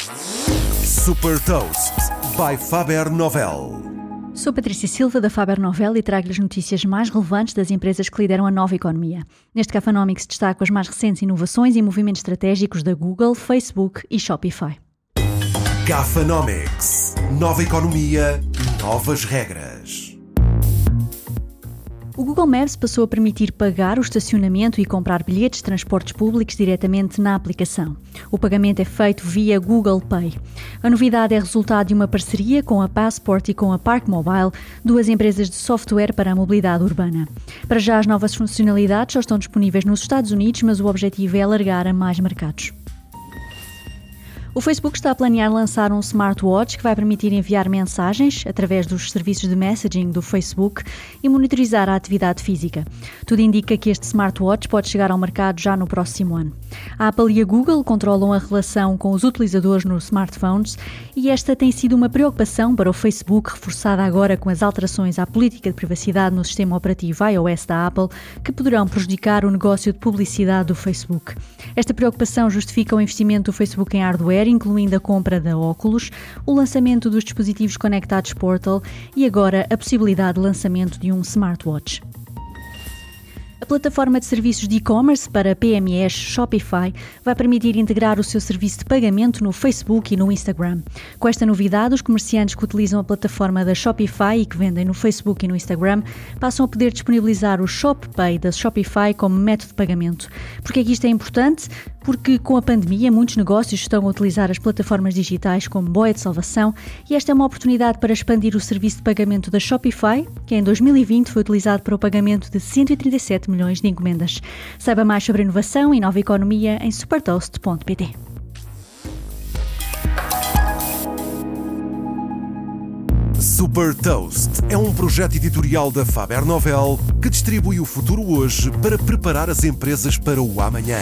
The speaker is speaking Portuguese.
Super Toast by Faber Novel. Sou Patrícia Silva da Faber Novel e trago-lhe as notícias mais relevantes das empresas que lideram a nova economia. Neste Cafanomics destaco as mais recentes inovações e movimentos estratégicos da Google, Facebook e Shopify. Gafanomics. Nova economia, novas regras. Google Maps passou a permitir pagar o estacionamento e comprar bilhetes de transportes públicos diretamente na aplicação. O pagamento é feito via Google Pay. A novidade é resultado de uma parceria com a Passport e com a Park Mobile, duas empresas de software para a mobilidade urbana. Para já, as novas funcionalidades só estão disponíveis nos Estados Unidos, mas o objetivo é alargar a mais mercados. O Facebook está a planear lançar um smartwatch que vai permitir enviar mensagens através dos serviços de messaging do Facebook e monitorizar a atividade física. Tudo indica que este smartwatch pode chegar ao mercado já no próximo ano. A Apple e a Google controlam a relação com os utilizadores nos smartphones e esta tem sido uma preocupação para o Facebook, reforçada agora com as alterações à política de privacidade no sistema operativo iOS da Apple, que poderão prejudicar o negócio de publicidade do Facebook. Esta preocupação justifica o investimento do Facebook em incluindo a compra da óculos, o lançamento dos dispositivos conectados Portal e agora a possibilidade de lançamento de um smartwatch. A plataforma de serviços de e-commerce para PMEs Shopify vai permitir integrar o seu serviço de pagamento no Facebook e no Instagram. Com esta novidade, os comerciantes que utilizam a plataforma da Shopify e que vendem no Facebook e no Instagram passam a poder disponibilizar o ShopPay da Shopify como método de pagamento. Por que é que isto é importante? Porque com a pandemia muitos negócios estão a utilizar as plataformas digitais como boia de salvação e esta é uma oportunidade para expandir o serviço de pagamento da Shopify, que em 2020 foi utilizado para o pagamento de 137 milhões de encomendas. Saiba mais sobre inovação e nova economia em supertoast.pt. Super Toast é um projeto editorial da Faber Novel que distribui o futuro hoje para preparar as empresas para o amanhã.